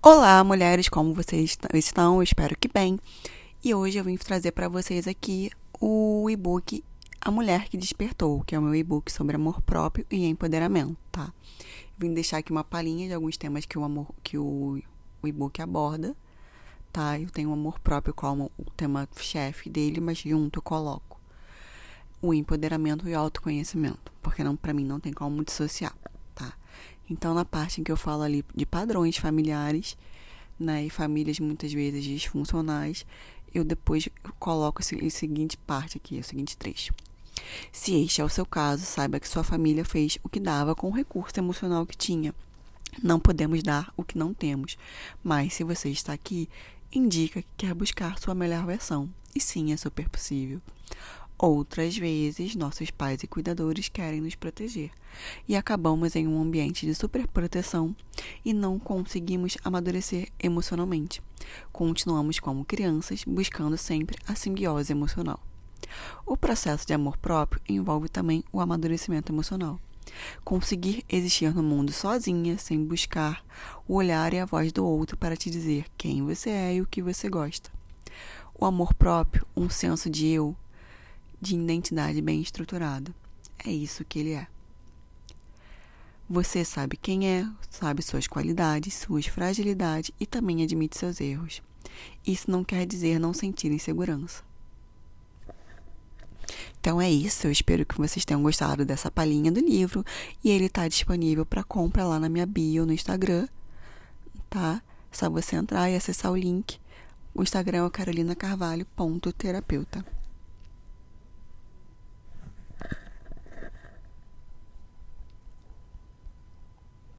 Olá, mulheres, como vocês estão? Eu espero que bem. E hoje eu vim trazer para vocês aqui o e-book A Mulher que Despertou, que é o meu e-book sobre amor próprio e empoderamento, tá? Vim deixar aqui uma palhinha de alguns temas que o amor que o, o e-book aborda, tá? Eu tenho o amor próprio como o tema chefe dele, mas junto eu coloco o empoderamento e o autoconhecimento, porque não para mim não tem como dissociar. Então, na parte em que eu falo ali de padrões familiares, né, e famílias muitas vezes disfuncionais, eu depois coloco a seguinte parte aqui, o seguinte trecho. Se este é o seu caso, saiba que sua família fez o que dava com o recurso emocional que tinha. Não podemos dar o que não temos, mas se você está aqui, indica que quer buscar sua melhor versão. E sim, é super possível. Outras vezes, nossos pais e cuidadores querem nos proteger e acabamos em um ambiente de superproteção e não conseguimos amadurecer emocionalmente. Continuamos como crianças, buscando sempre a simbiose emocional. O processo de amor próprio envolve também o amadurecimento emocional. Conseguir existir no mundo sozinha, sem buscar o olhar e a voz do outro para te dizer quem você é e o que você gosta. O amor próprio, um senso de eu, de identidade bem estruturada. É isso que ele é. Você sabe quem é, sabe suas qualidades, suas fragilidades e também admite seus erros. Isso não quer dizer não sentir insegurança. Então é isso, eu espero que vocês tenham gostado dessa palhinha do livro e ele está disponível para compra lá na minha bio no Instagram, tá? É só você entrar e acessar o link. O Instagram é carolinacarvalho.terapeuta.